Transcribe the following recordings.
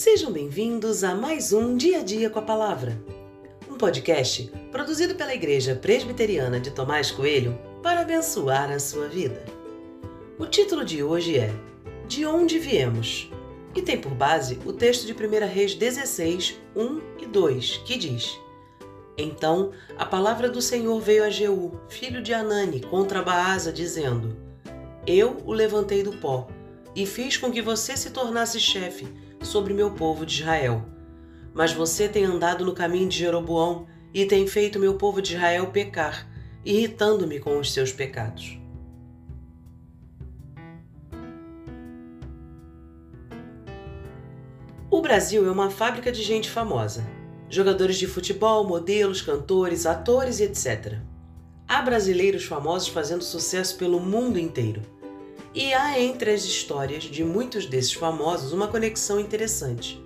Sejam bem-vindos a mais um Dia a Dia com a Palavra, um podcast produzido pela Igreja Presbiteriana de Tomás Coelho para abençoar a sua vida. O título de hoje é De onde viemos? e tem por base o texto de 1 Reis 16, 1 e 2, que diz: Então a palavra do Senhor veio a Jeú, filho de Anani, contra Baasa, dizendo: Eu o levantei do pó e fiz com que você se tornasse chefe sobre meu povo de Israel. Mas você tem andado no caminho de Jeroboão e tem feito meu povo de Israel pecar, irritando-me com os seus pecados. O Brasil é uma fábrica de gente famosa. Jogadores de futebol, modelos, cantores, atores e etc. Há brasileiros famosos fazendo sucesso pelo mundo inteiro. E há entre as histórias de muitos desses famosos uma conexão interessante.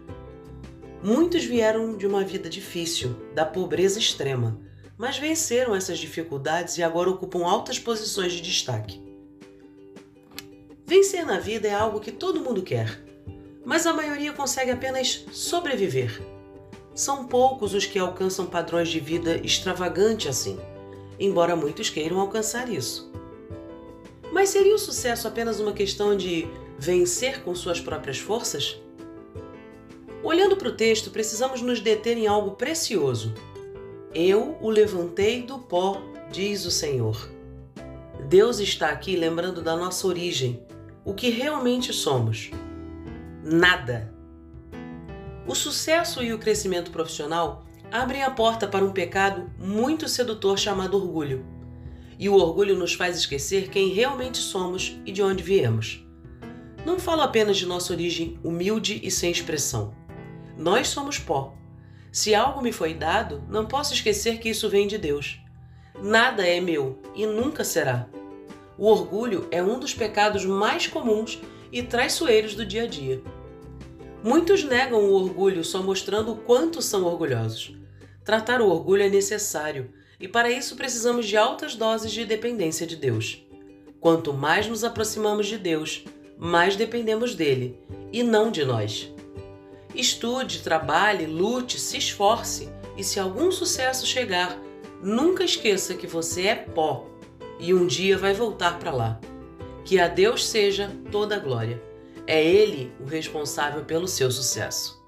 Muitos vieram de uma vida difícil, da pobreza extrema, mas venceram essas dificuldades e agora ocupam altas posições de destaque. Vencer na vida é algo que todo mundo quer, mas a maioria consegue apenas sobreviver. São poucos os que alcançam padrões de vida extravagante assim, embora muitos queiram alcançar isso. Mas seria o sucesso apenas uma questão de vencer com suas próprias forças? Olhando para o texto, precisamos nos deter em algo precioso. Eu o levantei do pó, diz o Senhor. Deus está aqui lembrando da nossa origem, o que realmente somos. Nada. O sucesso e o crescimento profissional abrem a porta para um pecado muito sedutor chamado orgulho e o orgulho nos faz esquecer quem realmente somos e de onde viemos. Não falo apenas de nossa origem humilde e sem expressão. Nós somos pó. Se algo me foi dado, não posso esquecer que isso vem de Deus. Nada é meu e nunca será. O orgulho é um dos pecados mais comuns e traiçoeiros do dia a dia. Muitos negam o orgulho só mostrando o quanto são orgulhosos. Tratar o orgulho é necessário, e para isso precisamos de altas doses de dependência de Deus. Quanto mais nos aproximamos de Deus, mais dependemos dele e não de nós. Estude, trabalhe, lute, se esforce e se algum sucesso chegar, nunca esqueça que você é pó e um dia vai voltar para lá. Que a Deus seja toda a glória. É Ele o responsável pelo seu sucesso.